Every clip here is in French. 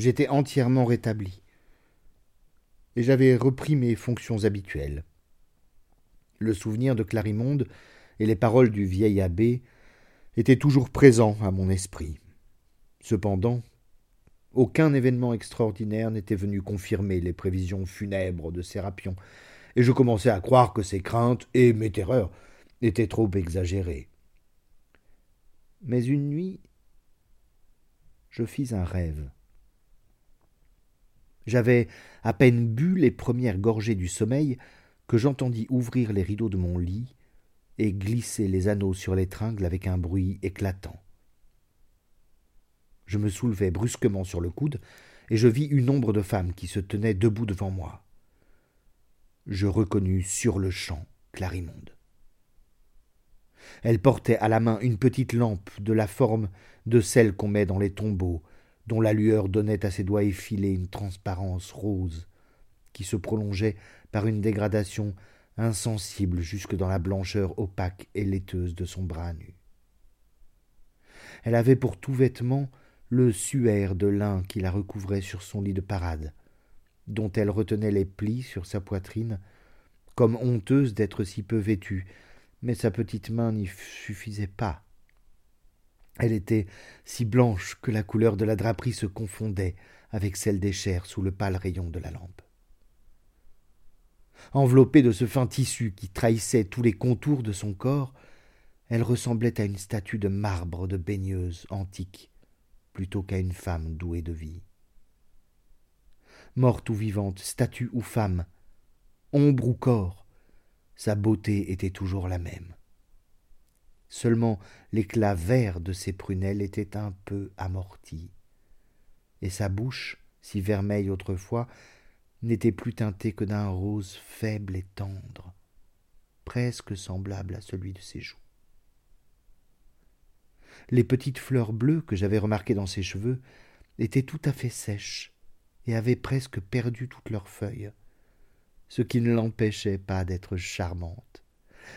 J'étais entièrement rétabli. Et j'avais repris mes fonctions habituelles. Le souvenir de Clarimonde et les paroles du vieil abbé étaient toujours présents à mon esprit. Cependant, aucun événement extraordinaire n'était venu confirmer les prévisions funèbres de Sérapion, et je commençais à croire que ses craintes et mes terreurs étaient trop exagérées. Mais une nuit, je fis un rêve. J'avais à peine bu les premières gorgées du sommeil que j'entendis ouvrir les rideaux de mon lit et glisser les anneaux sur les tringles avec un bruit éclatant. Je me soulevai brusquement sur le coude, et je vis une ombre de femme qui se tenait debout devant moi. Je reconnus sur-le-champ Clarimonde. Elle portait à la main une petite lampe de la forme de celle qu'on met dans les tombeaux, dont la lueur donnait à ses doigts effilés une transparence rose, qui se prolongeait par une dégradation insensible jusque dans la blancheur opaque et laiteuse de son bras nu. Elle avait pour tout vêtement le suaire de lin qui la recouvrait sur son lit de parade, dont elle retenait les plis sur sa poitrine, comme honteuse d'être si peu vêtue, mais sa petite main n'y suffisait pas. Elle était si blanche que la couleur de la draperie se confondait avec celle des chairs sous le pâle rayon de la lampe. Enveloppée de ce fin tissu qui trahissait tous les contours de son corps, elle ressemblait à une statue de marbre de baigneuse antique, plutôt qu'à une femme douée de vie. Morte ou vivante, statue ou femme, ombre ou corps, sa beauté était toujours la même. Seulement l'éclat vert de ses prunelles était un peu amorti, et sa bouche, si vermeille autrefois, n'était plus teintée que d'un rose faible et tendre, presque semblable à celui de ses joues. Les petites fleurs bleues que j'avais remarquées dans ses cheveux étaient tout à fait sèches et avaient presque perdu toutes leurs feuilles ce qui ne l'empêchait pas d'être charmante.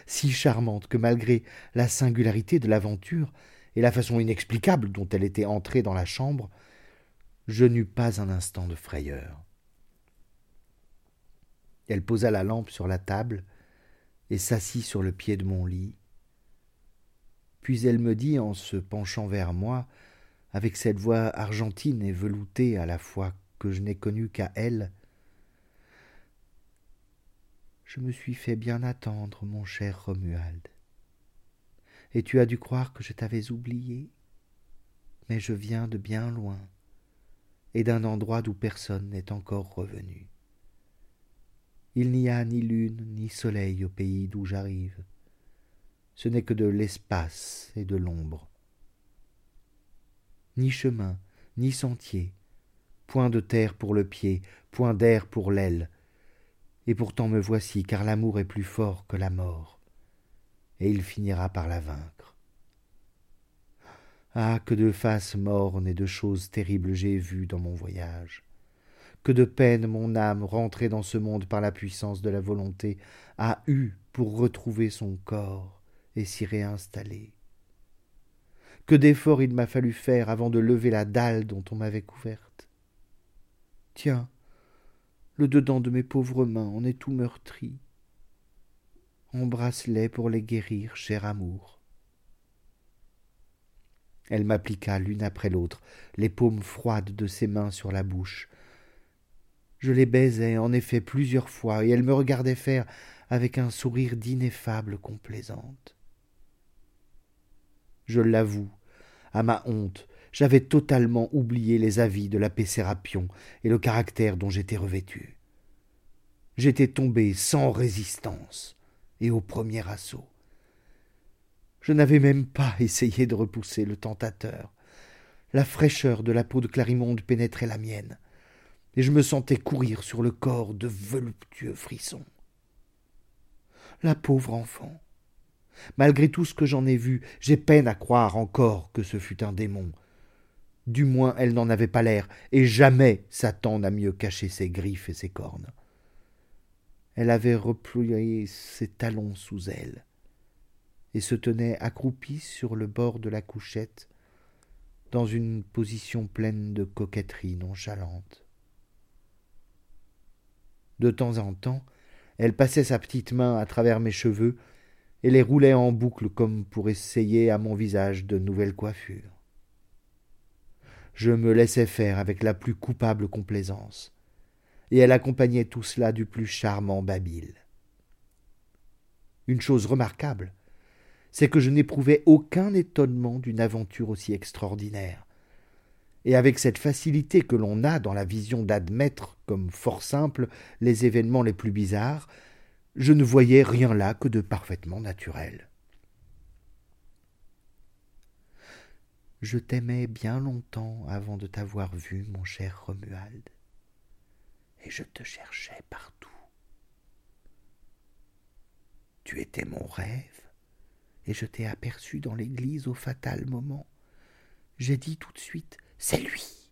Si charmante que malgré la singularité de l'aventure et la façon inexplicable dont elle était entrée dans la chambre, je n'eus pas un instant de frayeur. Elle posa la lampe sur la table et s'assit sur le pied de mon lit. Puis elle me dit en se penchant vers moi, avec cette voix argentine et veloutée à la fois que je n'ai connue qu'à elle, je me suis fait bien attendre, mon cher Romuald. Et tu as dû croire que je t'avais oublié. Mais je viens de bien loin, et d'un endroit d'où personne n'est encore revenu. Il n'y a ni lune ni soleil au pays d'où j'arrive. Ce n'est que de l'espace et de l'ombre. Ni chemin, ni sentier, point de terre pour le pied, point d'air pour l'aile, et pourtant me voici, car l'amour est plus fort que la mort, et il finira par la vaincre. Ah, que de faces mornes et de choses terribles j'ai vues dans mon voyage. Que de peine mon âme, rentrée dans ce monde par la puissance de la volonté, a eu pour retrouver son corps et s'y réinstaller. Que d'efforts il m'a fallu faire avant de lever la dalle dont on m'avait couverte. Tiens, le dedans de mes pauvres mains en est tout meurtri. Embrasse-les pour les guérir, cher amour. Elle m'appliqua l'une après l'autre les paumes froides de ses mains sur la bouche. Je les baisais en effet plusieurs fois, et elle me regardait faire avec un sourire d'ineffable complaisante. Je l'avoue, à ma honte, j'avais totalement oublié les avis de l'abbé Sérapion et le caractère dont j'étais revêtu. J'étais tombé sans résistance et au premier assaut. Je n'avais même pas essayé de repousser le tentateur. La fraîcheur de la peau de Clarimonde pénétrait la mienne, et je me sentais courir sur le corps de voluptueux frissons. La pauvre enfant. Malgré tout ce que j'en ai vu, j'ai peine à croire encore que ce fût un démon, du moins elle n'en avait pas l'air, et jamais Satan n'a mieux caché ses griffes et ses cornes. Elle avait replié ses talons sous elle, et se tenait accroupie sur le bord de la couchette, dans une position pleine de coquetterie nonchalante. De temps en temps, elle passait sa petite main à travers mes cheveux et les roulait en boucle comme pour essayer à mon visage de nouvelles coiffures. Je me laissais faire avec la plus coupable complaisance, et elle accompagnait tout cela du plus charmant babil. Une chose remarquable, c'est que je n'éprouvais aucun étonnement d'une aventure aussi extraordinaire. Et avec cette facilité que l'on a dans la vision d'admettre comme fort simple les événements les plus bizarres, je ne voyais rien là que de parfaitement naturel. Je t'aimais bien longtemps avant de t'avoir vu, mon cher Romuald, et je te cherchais partout. Tu étais mon rêve, et je t'ai aperçu dans l'église au fatal moment. J'ai dit tout de suite C'est lui.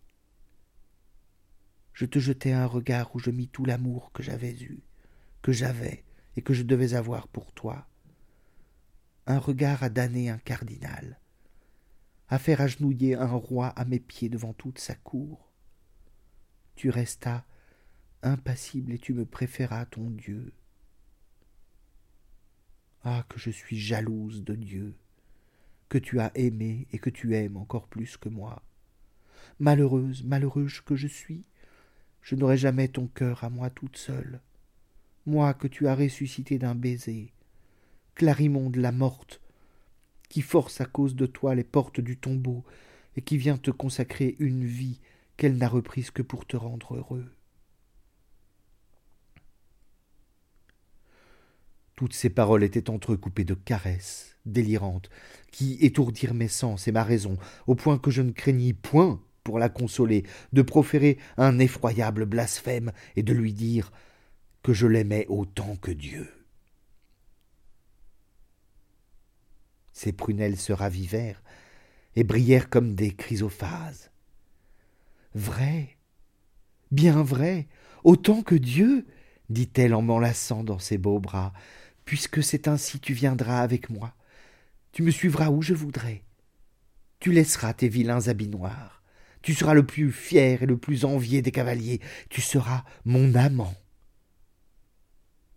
Je te jetai un regard où je mis tout l'amour que j'avais eu, que j'avais et que je devais avoir pour toi. Un regard à damner un cardinal, à faire agenouiller un roi à mes pieds devant toute sa cour. Tu restas impassible et tu me préféras ton Dieu. Ah, que je suis jalouse de Dieu, que tu as aimé et que tu aimes encore plus que moi. Malheureuse, malheureuse que je suis, je n'aurai jamais ton cœur à moi toute seule. Moi que tu as ressuscité d'un baiser, Clarimonde la morte, qui force à cause de toi les portes du tombeau et qui vient te consacrer une vie qu'elle n'a reprise que pour te rendre heureux. Toutes ces paroles étaient entrecoupées de caresses délirantes, qui étourdirent mes sens et ma raison, au point que je ne craignis point, pour la consoler, de proférer un effroyable blasphème et de lui dire que je l'aimais autant que Dieu. Ses prunelles se ravivèrent et brillèrent comme des chrysophases. Vrai, bien vrai, autant que Dieu, dit-elle en m'enlaçant dans ses beaux bras, puisque c'est ainsi tu viendras avec moi. Tu me suivras où je voudrais. Tu laisseras tes vilains habits noirs. Tu seras le plus fier et le plus envié des cavaliers. Tu seras mon amant.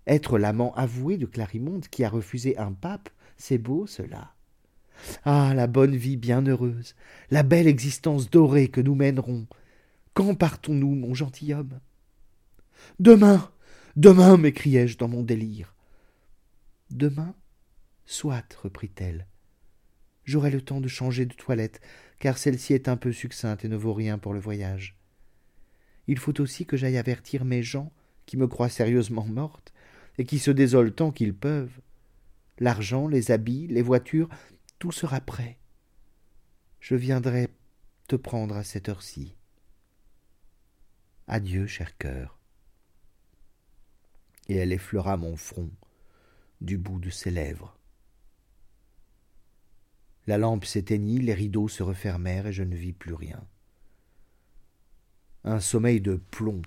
Être l'amant avoué de Clarimonde qui a refusé un pape, c'est beau cela. Ah, la bonne vie bienheureuse, la belle existence dorée que nous mènerons. Quand partons-nous, mon gentilhomme? Demain, demain, m'écriai-je dans mon délire. Demain Soit, reprit-elle. J'aurai le temps de changer de toilette, car celle-ci est un peu succincte et ne vaut rien pour le voyage. Il faut aussi que j'aille avertir mes gens, qui me croient sérieusement morte, et qui se désolent tant qu'ils peuvent. L'argent, les habits, les voitures, tout sera prêt. Je viendrai te prendre à cette heure-ci. Adieu, cher cœur. Et elle effleura mon front du bout de ses lèvres. La lampe s'éteignit, les rideaux se refermèrent et je ne vis plus rien. Un sommeil de plomb,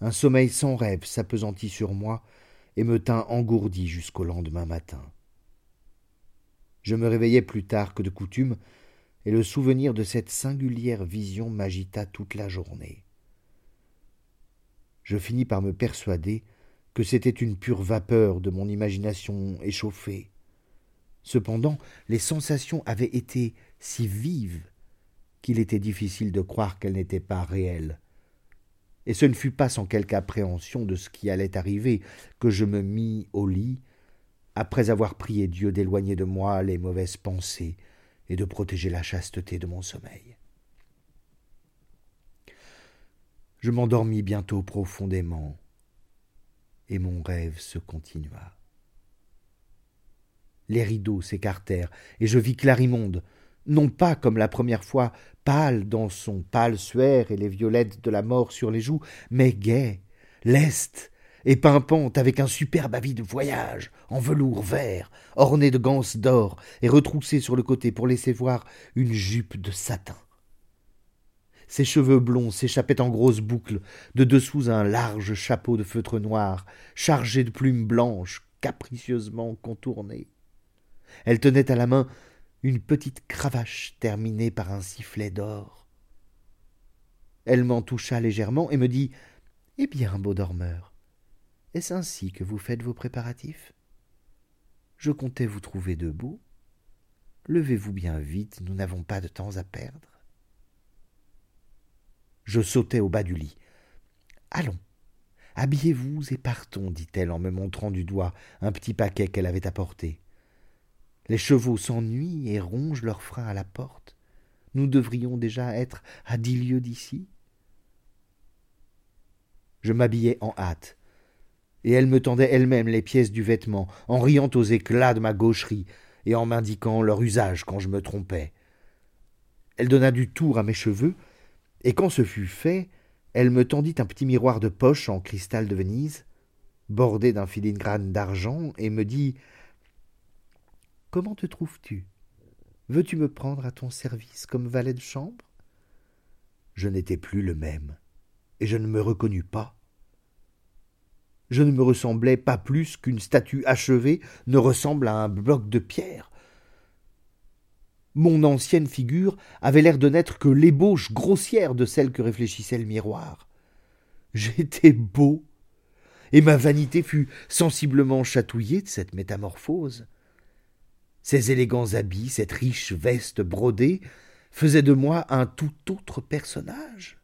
un sommeil sans rêve s'appesantit sur moi et me tint engourdi jusqu'au lendemain matin. Je me réveillai plus tard que de coutume, et le souvenir de cette singulière vision m'agita toute la journée. Je finis par me persuader que c'était une pure vapeur de mon imagination échauffée. Cependant, les sensations avaient été si vives qu'il était difficile de croire qu'elles n'étaient pas réelles. Et ce ne fut pas sans quelque appréhension de ce qui allait arriver que je me mis au lit, après avoir prié Dieu d'éloigner de moi les mauvaises pensées et de protéger la chasteté de mon sommeil. Je m'endormis bientôt profondément, et mon rêve se continua. Les rideaux s'écartèrent, et je vis Clarimonde, non pas comme la première fois, pâle dans son pâle suaire et les violettes de la mort sur les joues, mais gaie, leste et pimpante avec un superbe habit de voyage, en velours vert, orné de ganses d'or et retroussé sur le côté pour laisser voir une jupe de satin. Ses cheveux blonds s'échappaient en grosses boucles de dessous un large chapeau de feutre noir, chargé de plumes blanches capricieusement contournées. Elle tenait à la main une petite cravache terminée par un sifflet d'or. Elle m'en toucha légèrement et me dit Eh bien, beau dormeur, est-ce ainsi que vous faites vos préparatifs? Je comptais vous trouver debout. Levez-vous bien vite, nous n'avons pas de temps à perdre. Je sautai au bas du lit. Allons, habillez-vous et partons, dit-elle en me montrant du doigt un petit paquet qu'elle avait apporté. Les chevaux s'ennuient et rongent leurs freins à la porte. Nous devrions déjà être à dix lieues d'ici. Je m'habillai en hâte, et elle me tendait elle-même les pièces du vêtement, en riant aux éclats de ma gaucherie, et en m'indiquant leur usage quand je me trompais. Elle donna du tour à mes cheveux, et quand ce fut fait, elle me tendit un petit miroir de poche en cristal de Venise, bordé d'un filigrane d'argent, et me dit Comment te trouves-tu? Veux-tu me prendre à ton service comme valet de chambre? Je n'étais plus le même, et je ne me reconnus pas. Je ne me ressemblais pas plus qu'une statue achevée ne ressemble à un bloc de pierre. Mon ancienne figure avait l'air de n'être que l'ébauche grossière de celle que réfléchissait le miroir. J'étais beau, et ma vanité fut sensiblement chatouillée de cette métamorphose. Ces élégants habits, cette riche veste brodée, faisaient de moi un tout autre personnage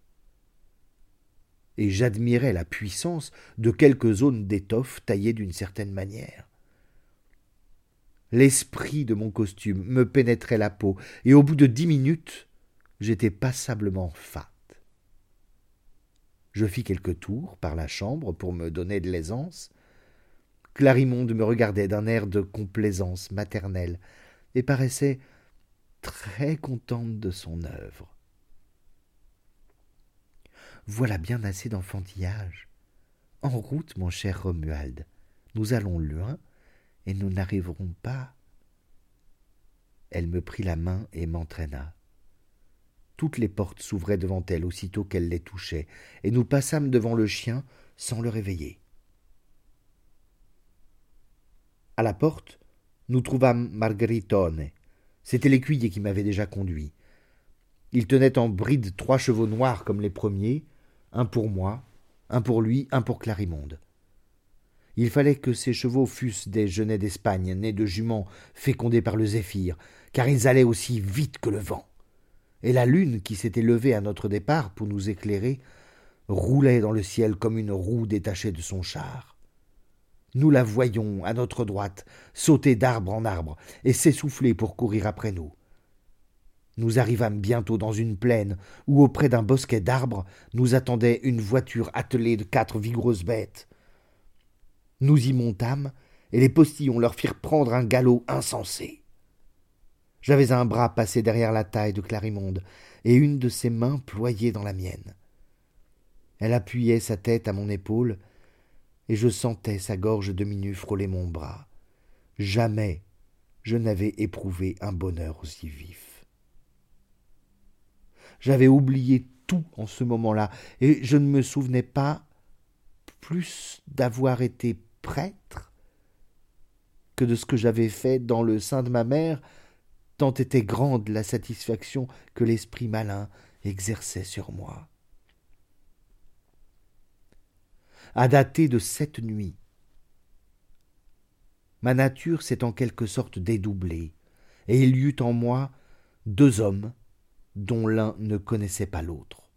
et j'admirais la puissance de quelques zones d'étoffe taillées d'une certaine manière. L'esprit de mon costume me pénétrait la peau, et au bout de dix minutes, j'étais passablement fat. Je fis quelques tours par la chambre pour me donner de l'aisance. Clarimonde me regardait d'un air de complaisance maternelle et paraissait très contente de son œuvre. Voilà bien assez d'enfantillage. En route, mon cher Romuald. Nous allons loin, et nous n'arriverons pas. Elle me prit la main et m'entraîna. Toutes les portes s'ouvraient devant elle aussitôt qu'elle les touchait, et nous passâmes devant le chien sans le réveiller. À la porte, nous trouvâmes Margheritone. C'était l'écuyer qui m'avait déjà conduit. Il tenait en bride trois chevaux noirs comme les premiers, un pour moi, un pour lui, un pour Clarimonde. Il fallait que ces chevaux fussent des genêts d'Espagne, nés de juments fécondés par le zéphyr, car ils allaient aussi vite que le vent. Et la lune, qui s'était levée à notre départ pour nous éclairer, roulait dans le ciel comme une roue détachée de son char. Nous la voyions, à notre droite, sauter d'arbre en arbre et s'essouffler pour courir après nous. Nous arrivâmes bientôt dans une plaine où, auprès d'un bosquet d'arbres, nous attendait une voiture attelée de quatre vigoureuses bêtes. Nous y montâmes, et les postillons leur firent prendre un galop insensé. J'avais un bras passé derrière la taille de Clarimonde, et une de ses mains ployée dans la mienne. Elle appuyait sa tête à mon épaule, et je sentais sa gorge demi-nue frôler mon bras. Jamais je n'avais éprouvé un bonheur aussi vif. J'avais oublié tout en ce moment-là, et je ne me souvenais pas plus d'avoir été prêtre que de ce que j'avais fait dans le sein de ma mère, tant était grande la satisfaction que l'esprit malin exerçait sur moi. À dater de cette nuit, ma nature s'est en quelque sorte dédoublée, et il y eut en moi deux hommes dont l'un ne connaissait pas l'autre.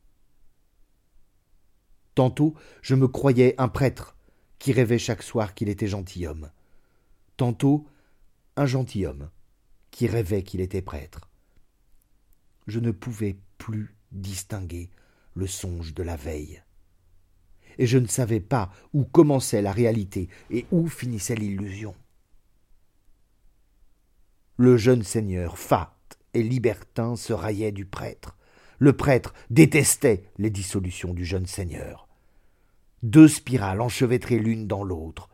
Tantôt je me croyais un prêtre qui rêvait chaque soir qu'il était gentilhomme. Tantôt un gentilhomme qui rêvait qu'il était prêtre. Je ne pouvais plus distinguer le songe de la veille. Et je ne savais pas où commençait la réalité et où finissait l'illusion. Le jeune seigneur Fa et libertin se raillait du prêtre. Le prêtre détestait les dissolutions du jeune seigneur. Deux spirales enchevêtrées l'une dans l'autre,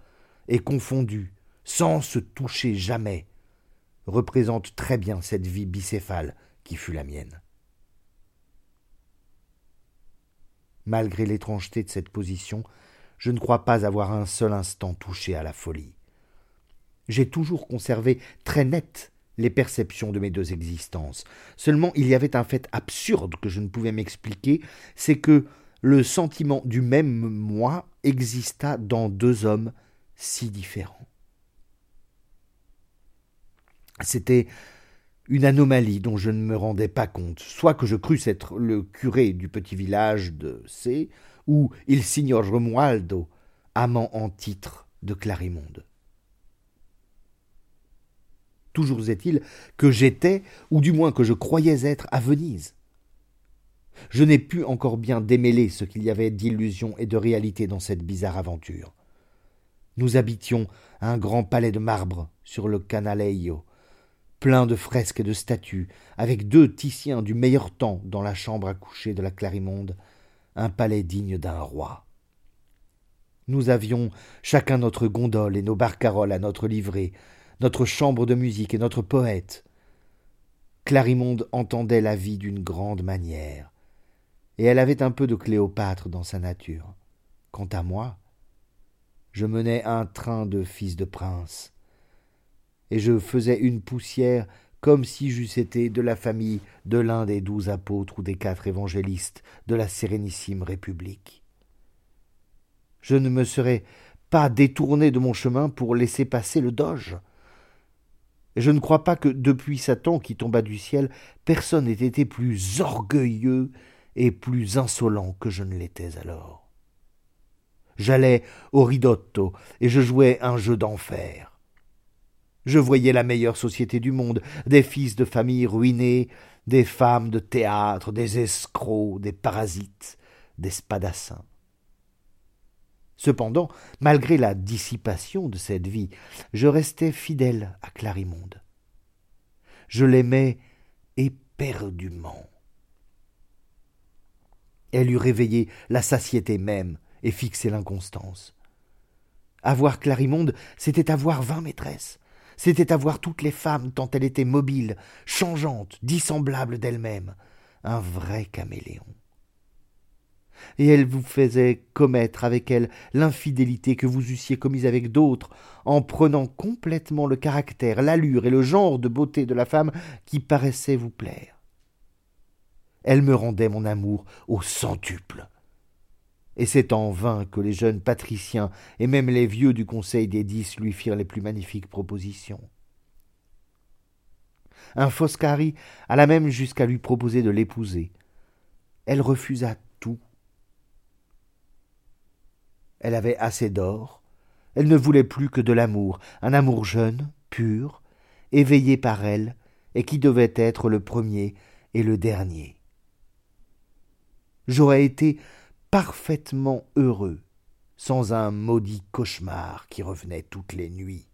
et confondues, sans se toucher jamais, représentent très bien cette vie bicéphale qui fut la mienne. Malgré l'étrangeté de cette position, je ne crois pas avoir un seul instant touché à la folie. J'ai toujours conservé très nette les perceptions de mes deux existences. Seulement il y avait un fait absurde que je ne pouvais m'expliquer, c'est que le sentiment du même moi exista dans deux hommes si différents. C'était une anomalie dont je ne me rendais pas compte, soit que je crusse être le curé du petit village de C, ou il signor Romualdo, amant en titre de Clarimonde. Toujours est-il que j'étais, ou du moins que je croyais être, à Venise. Je n'ai pu encore bien démêler ce qu'il y avait d'illusion et de réalité dans cette bizarre aventure. Nous habitions un grand palais de marbre sur le Canaleio, plein de fresques et de statues, avec deux Titiens du meilleur temps dans la chambre à coucher de la Clarimonde, un palais digne d'un roi. Nous avions chacun notre gondole et nos barcaroles à notre livrée, notre chambre de musique et notre poète. Clarimonde entendait la vie d'une grande manière, et elle avait un peu de Cléopâtre dans sa nature. Quant à moi, je menais un train de fils de prince, et je faisais une poussière comme si j'eusse été de la famille de l'un des douze apôtres ou des quatre évangélistes de la sérénissime République. Je ne me serais pas détourné de mon chemin pour laisser passer le doge. Je ne crois pas que, depuis Satan qui tomba du ciel, personne ait été plus orgueilleux et plus insolent que je ne l'étais alors. J'allais au ridotto et je jouais un jeu d'enfer. Je voyais la meilleure société du monde, des fils de famille ruinés, des femmes de théâtre, des escrocs, des parasites, des spadassins. Cependant, malgré la dissipation de cette vie, je restais fidèle à Clarimonde. Je l'aimais éperdument. Elle eût réveillé la satiété même et fixé l'inconstance. Avoir Clarimonde, c'était avoir vingt maîtresses, c'était avoir toutes les femmes tant elle était mobile, changeante, dissemblable d'elle-même, un vrai caméléon et elle vous faisait commettre avec elle l'infidélité que vous eussiez commise avec d'autres, en prenant complètement le caractère, l'allure et le genre de beauté de la femme qui paraissait vous plaire. Elle me rendait mon amour au centuple. Et c'est en vain que les jeunes patriciens et même les vieux du conseil des dix lui firent les plus magnifiques propositions. Un Foscari alla même jusqu'à lui proposer de l'épouser. Elle refusa Elle avait assez d'or. Elle ne voulait plus que de l'amour, un amour jeune, pur, éveillé par elle, et qui devait être le premier et le dernier. J'aurais été parfaitement heureux sans un maudit cauchemar qui revenait toutes les nuits,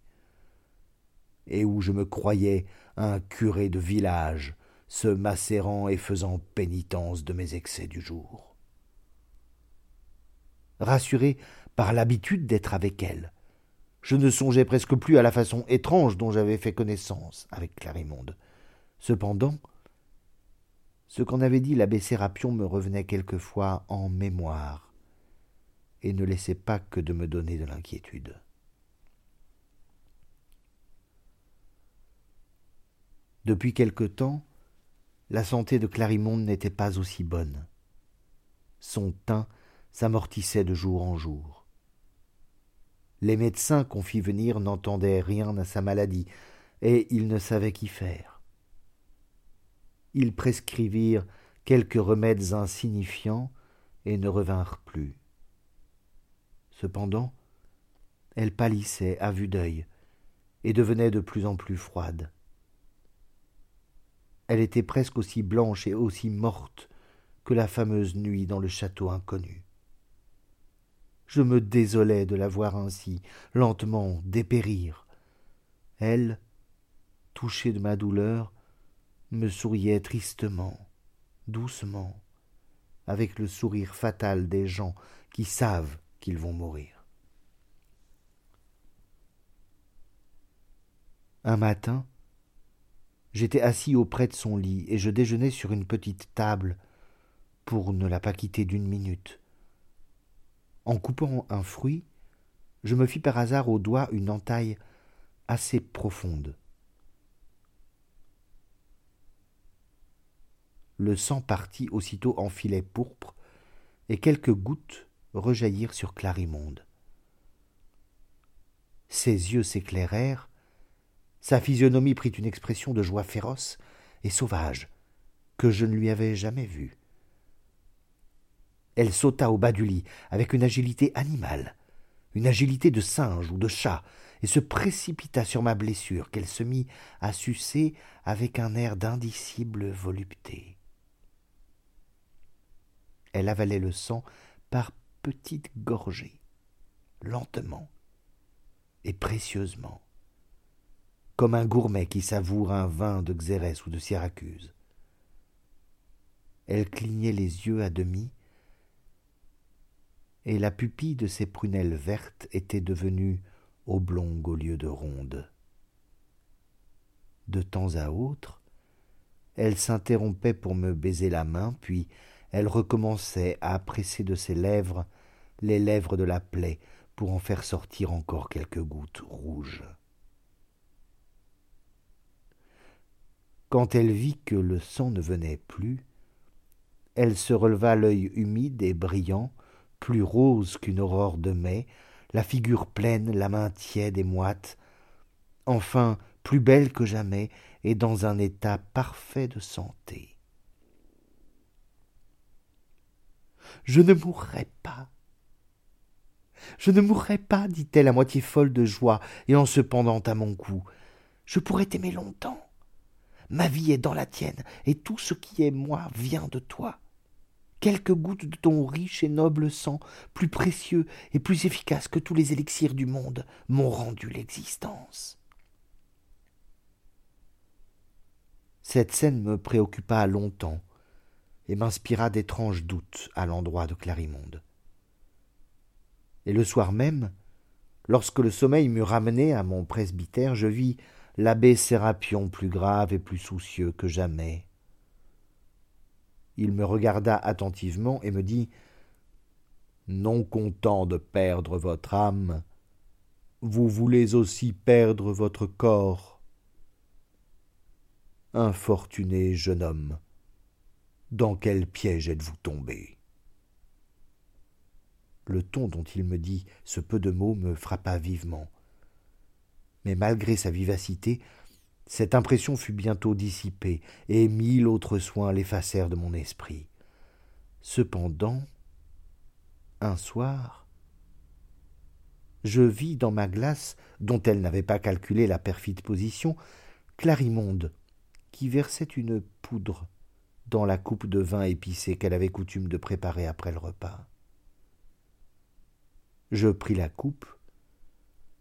et où je me croyais un curé de village, se macérant et faisant pénitence de mes excès du jour rassuré par l'habitude d'être avec elle. Je ne songeais presque plus à la façon étrange dont j'avais fait connaissance avec Clarimonde. Cependant, ce qu'en avait dit l'abbé Sérapion me revenait quelquefois en mémoire, et ne laissait pas que de me donner de l'inquiétude. Depuis quelque temps, la santé de Clarimonde n'était pas aussi bonne. Son teint s'amortissait de jour en jour. Les médecins qu'on fit venir n'entendaient rien à sa maladie, et ils ne savaient qu'y faire. Ils prescrivirent quelques remèdes insignifiants et ne revinrent plus. Cependant, elle pâlissait à vue d'œil et devenait de plus en plus froide. Elle était presque aussi blanche et aussi morte que la fameuse nuit dans le château inconnu. Je me désolais de la voir ainsi, lentement dépérir. Elle, touchée de ma douleur, me souriait tristement, doucement, avec le sourire fatal des gens qui savent qu'ils vont mourir. Un matin, j'étais assis auprès de son lit et je déjeunais sur une petite table pour ne la pas quitter d'une minute. En coupant un fruit, je me fis par hasard au doigt une entaille assez profonde. Le sang partit aussitôt en filet pourpre, et quelques gouttes rejaillirent sur Clarimonde. Ses yeux s'éclairèrent, sa physionomie prit une expression de joie féroce et sauvage que je ne lui avais jamais vue. Elle sauta au bas du lit avec une agilité animale, une agilité de singe ou de chat, et se précipita sur ma blessure qu'elle se mit à sucer avec un air d'indicible volupté. Elle avalait le sang par petites gorgées, lentement et précieusement, comme un gourmet qui savoure un vin de Xérès ou de Syracuse. Elle clignait les yeux à demi, et la pupille de ses prunelles vertes était devenue oblongue au lieu de ronde. De temps à autre, elle s'interrompait pour me baiser la main, puis elle recommençait à presser de ses lèvres les lèvres de la plaie pour en faire sortir encore quelques gouttes rouges. Quand elle vit que le sang ne venait plus, elle se releva l'œil humide et brillant, plus rose qu'une aurore de mai, la figure pleine, la main tiède et moite, enfin plus belle que jamais et dans un état parfait de santé. Je ne mourrai pas. Je ne mourrai pas, dit-elle à moitié folle de joie et en se pendant à mon cou. Je pourrais t'aimer longtemps. Ma vie est dans la tienne, et tout ce qui est moi vient de toi quelques gouttes de ton riche et noble sang, plus précieux et plus efficace que tous les élixirs du monde, m'ont rendu l'existence. Cette scène me préoccupa longtemps et m'inspira d'étranges doutes à l'endroit de Clarimonde. Et le soir même, lorsque le sommeil m'eut ramené à mon presbytère, je vis l'abbé Sérapion plus grave et plus soucieux que jamais, il me regarda attentivement et me dit Non content de perdre votre âme, vous voulez aussi perdre votre corps. Infortuné jeune homme, dans quel piège êtes-vous tombé? Le ton dont il me dit ce peu de mots me frappa vivement. Mais malgré sa vivacité, cette impression fut bientôt dissipée, et mille autres soins l'effacèrent de mon esprit. Cependant, un soir, je vis dans ma glace, dont elle n'avait pas calculé la perfide position, Clarimonde, qui versait une poudre dans la coupe de vin épicé qu'elle avait coutume de préparer après le repas. Je pris la coupe,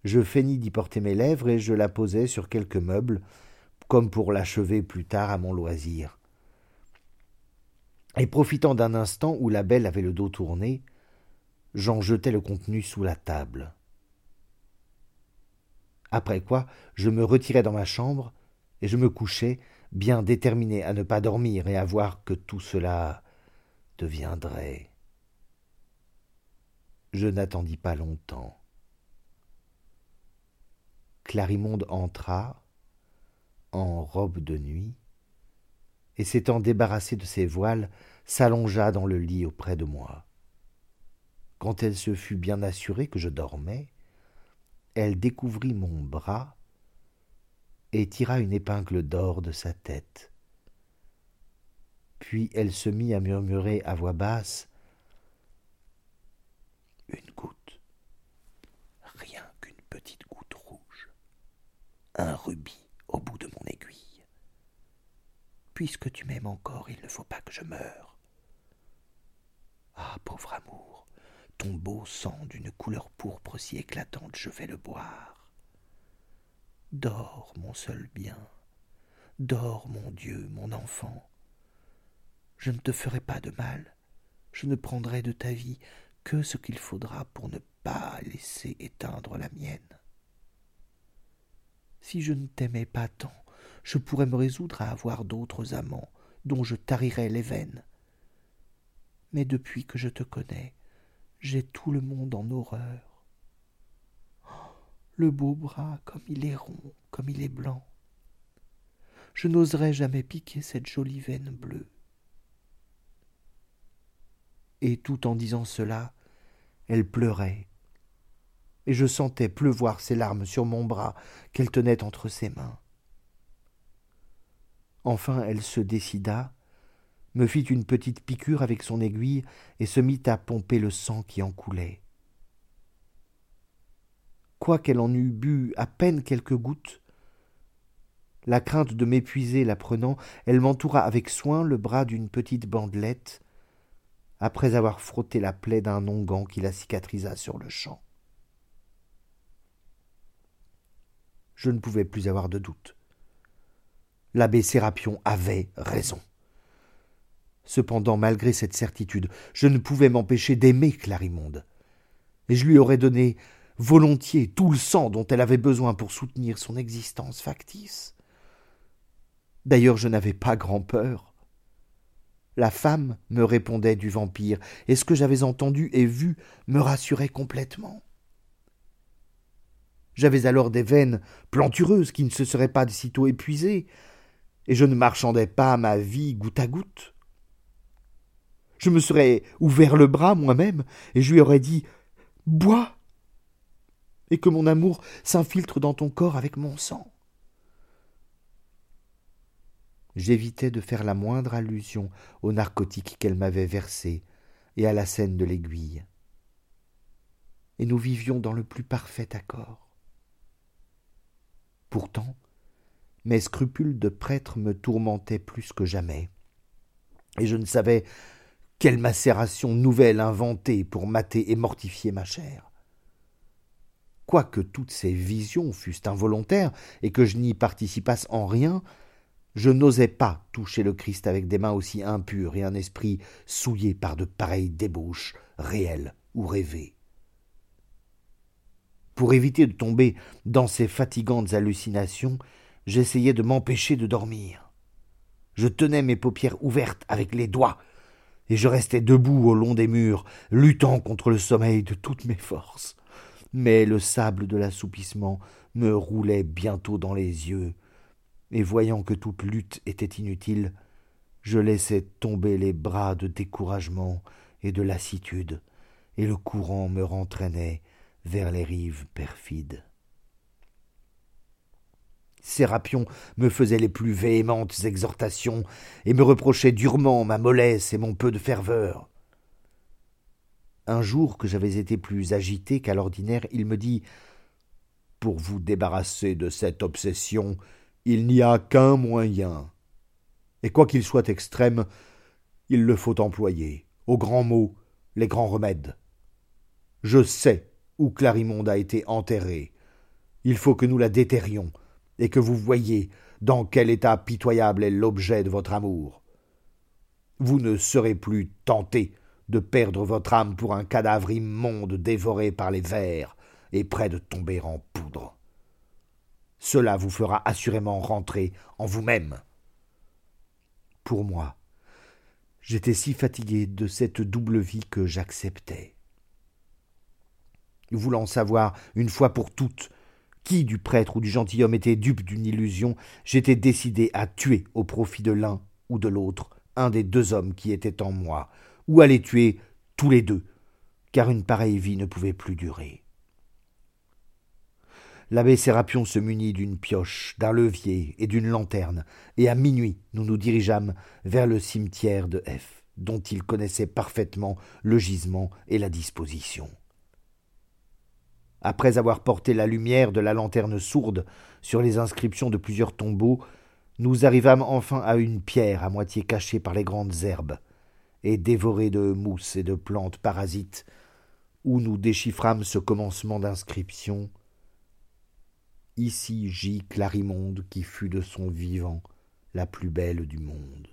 je feignis d'y porter mes lèvres et je la posai sur quelques meubles, comme pour l'achever plus tard à mon loisir. Et profitant d'un instant où la belle avait le dos tourné, j'en jetai le contenu sous la table. Après quoi, je me retirai dans ma chambre et je me couchai, bien déterminé à ne pas dormir et à voir que tout cela deviendrait. Je n'attendis pas longtemps. Clarimonde entra, en robe de nuit, et s'étant débarrassée de ses voiles, s'allongea dans le lit auprès de moi. Quand elle se fut bien assurée que je dormais, elle découvrit mon bras et tira une épingle d'or de sa tête. Puis elle se mit à murmurer à voix basse Une goutte, rien qu'une petite goutte rouge, un rubis au bout de mon aiguille. Puisque tu m'aimes encore, il ne faut pas que je meure. Ah, pauvre amour, ton beau sang d'une couleur pourpre si éclatante, je vais le boire. Dors, mon seul bien. Dors, mon Dieu, mon enfant. Je ne te ferai pas de mal. Je ne prendrai de ta vie que ce qu'il faudra pour ne pas laisser éteindre la mienne. Si je ne t'aimais pas tant, je pourrais me résoudre à avoir d'autres amants, dont je tarirais les veines. Mais depuis que je te connais, j'ai tout le monde en horreur. Le beau bras, comme il est rond, comme il est blanc. Je n'oserais jamais piquer cette jolie veine bleue. Et tout en disant cela, elle pleurait. Et je sentais pleuvoir ses larmes sur mon bras qu'elle tenait entre ses mains. Enfin elle se décida, me fit une petite piqûre avec son aiguille et se mit à pomper le sang qui en coulait. Quoiqu'elle en eût bu à peine quelques gouttes, la crainte de m'épuiser la prenant, elle m'entoura avec soin le bras d'une petite bandelette, après avoir frotté la plaie d'un onguent qui la cicatrisa sur le champ. Je ne pouvais plus avoir de doute. L'abbé Sérapion avait raison. Cependant, malgré cette certitude, je ne pouvais m'empêcher d'aimer Clarimonde, et je lui aurais donné volontiers tout le sang dont elle avait besoin pour soutenir son existence factice. D'ailleurs, je n'avais pas grand peur. La femme me répondait du vampire, et ce que j'avais entendu et vu me rassurait complètement. J'avais alors des veines plantureuses qui ne se seraient pas de sitôt épuisées, et je ne marchandais pas ma vie goutte à goutte. Je me serais ouvert le bras moi-même, et je lui aurais dit Bois et que mon amour s'infiltre dans ton corps avec mon sang. J'évitais de faire la moindre allusion au narcotique qu'elle m'avait versé et à la scène de l'aiguille. Et nous vivions dans le plus parfait accord. Pourtant, mes scrupules de prêtre me tourmentaient plus que jamais, et je ne savais quelle macération nouvelle inventer pour mater et mortifier ma chair. Quoique toutes ces visions fussent involontaires et que je n'y participasse en rien, je n'osais pas toucher le Christ avec des mains aussi impures et un esprit souillé par de pareilles débauches, réelles ou rêvées. Pour éviter de tomber dans ces fatigantes hallucinations, j'essayais de m'empêcher de dormir. Je tenais mes paupières ouvertes avec les doigts, et je restais debout au long des murs, luttant contre le sommeil de toutes mes forces. Mais le sable de l'assoupissement me roulait bientôt dans les yeux, et voyant que toute lutte était inutile, je laissais tomber les bras de découragement et de lassitude, et le courant me rentraînait vers les rives perfides. Sérapion me faisait les plus véhémentes exhortations et me reprochait durement ma mollesse et mon peu de ferveur. Un jour que j'avais été plus agité qu'à l'ordinaire, il me dit Pour vous débarrasser de cette obsession, il n'y a qu'un moyen. Et quoi qu'il soit extrême, il le faut employer, aux grands mots, les grands remèdes. Je sais où Clarimonde a été enterrée. Il faut que nous la déterrions, et que vous voyiez dans quel état pitoyable est l'objet de votre amour. Vous ne serez plus tenté de perdre votre âme pour un cadavre immonde dévoré par les vers et près de tomber en poudre. Cela vous fera assurément rentrer en vous-même. Pour moi, j'étais si fatigué de cette double vie que j'acceptais. Voulant savoir, une fois pour toutes, qui du prêtre ou du gentilhomme était dupe d'une illusion, j'étais décidé à tuer au profit de l'un ou de l'autre un des deux hommes qui étaient en moi, ou à tuer tous les deux, car une pareille vie ne pouvait plus durer. L'abbé Sérapion se munit d'une pioche, d'un levier et d'une lanterne, et à minuit nous nous dirigeâmes vers le cimetière de F, dont il connaissait parfaitement le gisement et la disposition. Après avoir porté la lumière de la lanterne sourde sur les inscriptions de plusieurs tombeaux, nous arrivâmes enfin à une pierre à moitié cachée par les grandes herbes, et dévorée de mousse et de plantes parasites, où nous déchiffrâmes ce commencement d'inscription Ici gît Clarimonde qui fut de son vivant la plus belle du monde.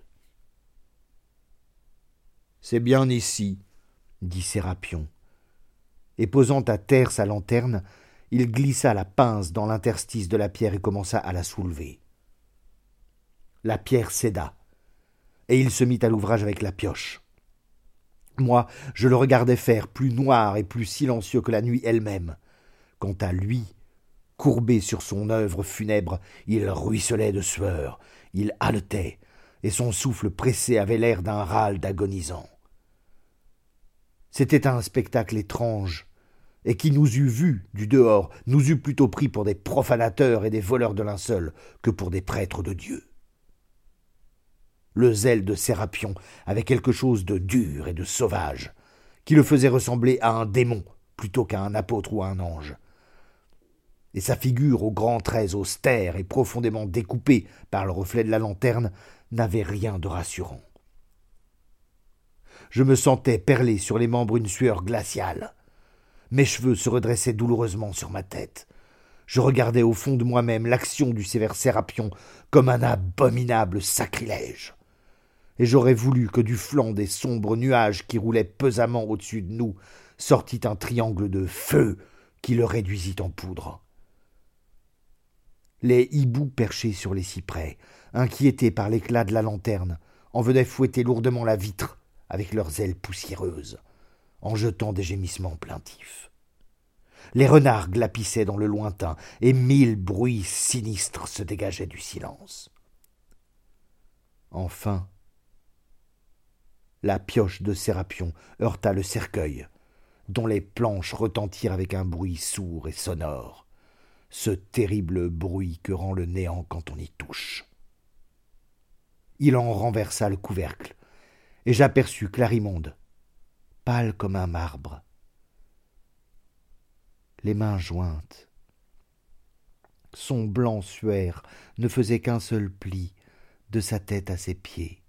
C'est bien ici, dit Sérapion. Et posant à terre sa lanterne, il glissa la pince dans l'interstice de la pierre et commença à la soulever. La pierre céda, et il se mit à l'ouvrage avec la pioche. Moi, je le regardais faire, plus noir et plus silencieux que la nuit elle-même. Quant à lui, Courbé sur son œuvre funèbre, il ruisselait de sueur, il haletait, et son souffle pressé avait l'air d'un râle d'agonisant. C'était un spectacle étrange, et qui nous eût vus du dehors nous eût plutôt pris pour des profanateurs et des voleurs de linceul que pour des prêtres de Dieu. Le zèle de Sérapion avait quelque chose de dur et de sauvage, qui le faisait ressembler à un démon plutôt qu'à un apôtre ou à un ange. Et sa figure aux grands traits austères et profondément découpés par le reflet de la lanterne n'avait rien de rassurant. Je me sentais perler sur les membres une sueur glaciale. Mes cheveux se redressaient douloureusement sur ma tête. Je regardais au fond de moi-même l'action du sévère Sérapion comme un abominable sacrilège. Et j'aurais voulu que du flanc des sombres nuages qui roulaient pesamment au-dessus de nous sortit un triangle de feu qui le réduisit en poudre. Les hiboux perchés sur les cyprès, inquiétés par l'éclat de la lanterne, en venaient fouetter lourdement la vitre avec leurs ailes poussiéreuses en jetant des gémissements plaintifs. Les renards glapissaient dans le lointain, et mille bruits sinistres se dégageaient du silence. Enfin, la pioche de Sérapion heurta le cercueil, dont les planches retentirent avec un bruit sourd et sonore, ce terrible bruit que rend le néant quand on y touche. Il en renversa le couvercle, et j'aperçus Clarimonde, pâle comme un marbre, les mains jointes. Son blanc suaire ne faisait qu'un seul pli, de sa tête à ses pieds.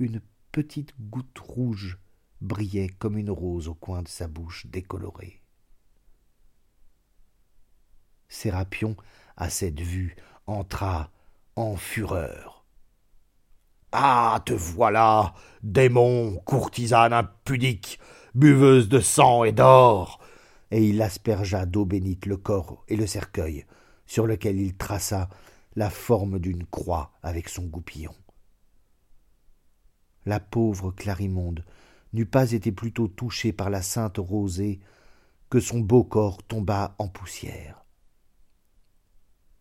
Une petite goutte rouge brillait comme une rose au coin de sa bouche décolorée. Sérapion, à cette vue, entra en fureur. Ah, te voilà, démon, courtisane impudique, buveuse de sang et d'or. Et il aspergea d'eau bénite le corps et le cercueil, sur lequel il traça la forme d'une croix avec son goupillon. La pauvre Clarimonde n'eût pas été plutôt touchée par la sainte rosée que son beau corps tomba en poussière.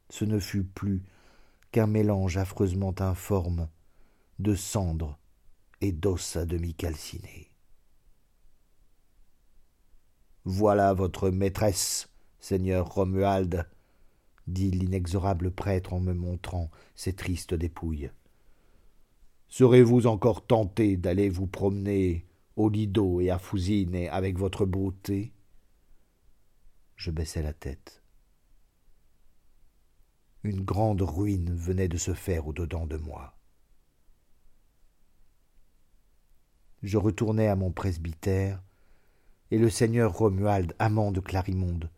Ce ne fut plus qu'un mélange affreusement informe de cendres et d'os à demi calcinés. Voilà votre maîtresse, seigneur Romuald, dit l'inexorable prêtre en me montrant ses tristes dépouilles. Serez-vous encore tenté d'aller vous promener au Lido et à Fousine avec votre beauté? Je baissai la tête. Une grande ruine venait de se faire au-dedans de moi. je retournai à mon presbytère, et le seigneur Romuald, amant de Clarimonde,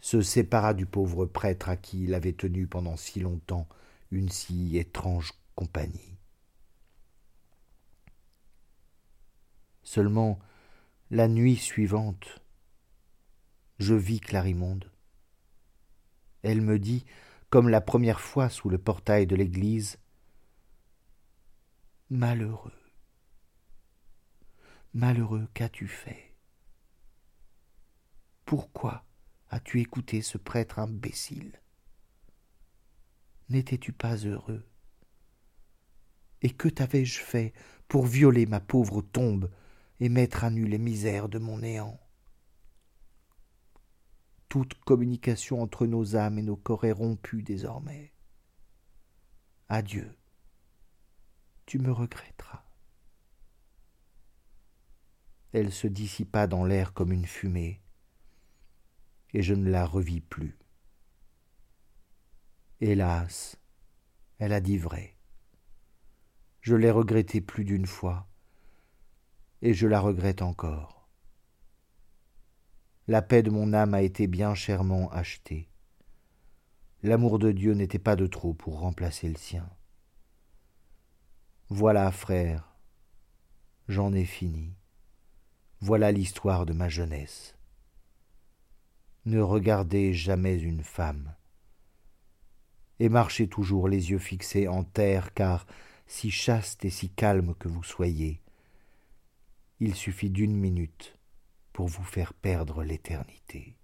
se sépara du pauvre prêtre à qui il avait tenu pendant si longtemps une si étrange compagnie. Seulement, la nuit suivante, je vis Clarimonde. Elle me dit, comme la première fois sous le portail de l'église, Malheureux, Malheureux, qu'as-tu fait? Pourquoi as-tu écouté ce prêtre imbécile? N'étais-tu pas heureux? Et que t'avais-je fait pour violer ma pauvre tombe? Et mettre à nu les misères de mon néant Toute communication entre nos âmes et nos corps est rompue désormais. Adieu, tu me regretteras. Elle se dissipa dans l'air comme une fumée, et je ne la revis plus. Hélas, elle a dit vrai. Je l'ai regretté plus d'une fois, et je la regrette encore. La paix de mon âme a été bien chèrement achetée. L'amour de Dieu n'était pas de trop pour remplacer le sien. Voilà, frère, j'en ai fini. Voilà l'histoire de ma jeunesse. Ne regardez jamais une femme. Et marchez toujours les yeux fixés en terre, car, si chaste et si calme que vous soyez, il suffit d'une minute pour vous faire perdre l'éternité.